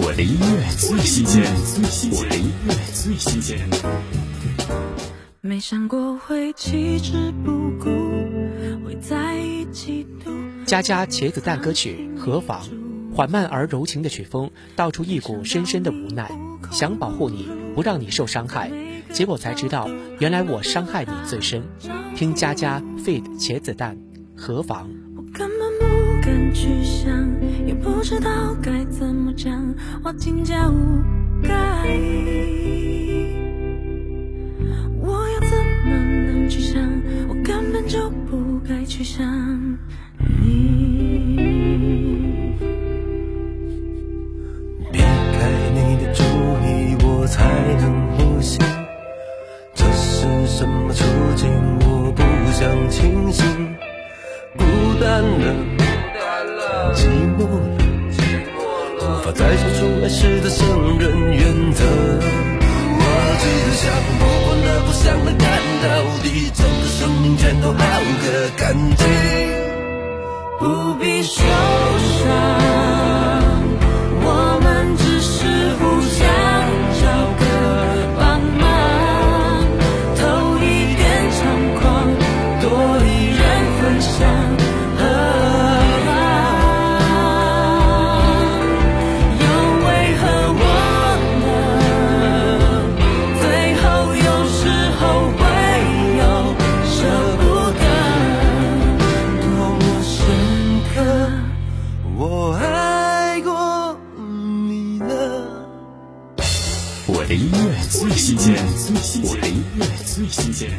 我的音乐最新鲜，我的音乐最新鲜。没想过会弃之不顾，会在一起度。佳佳茄子蛋歌曲《何妨》，缓慢而柔情的曲风，道出一股深深的无奈。想保护你，不让你受伤害，结果才知道，原来我伤害你最深。听佳佳 feat 茄子蛋，《何妨》。我根本不敢去想，知道该怎么讲，我真假无该。我要怎么能去想？我根本就不该去想你。避开你的注意，我才能呼吸。这是什么处境？我不想清醒。孤单了，再说出爱时的圣人原则。我只想不管了，不想的，干到底，整个生命全都好个干净，不必说的音乐最新鲜，我的音乐最新鲜。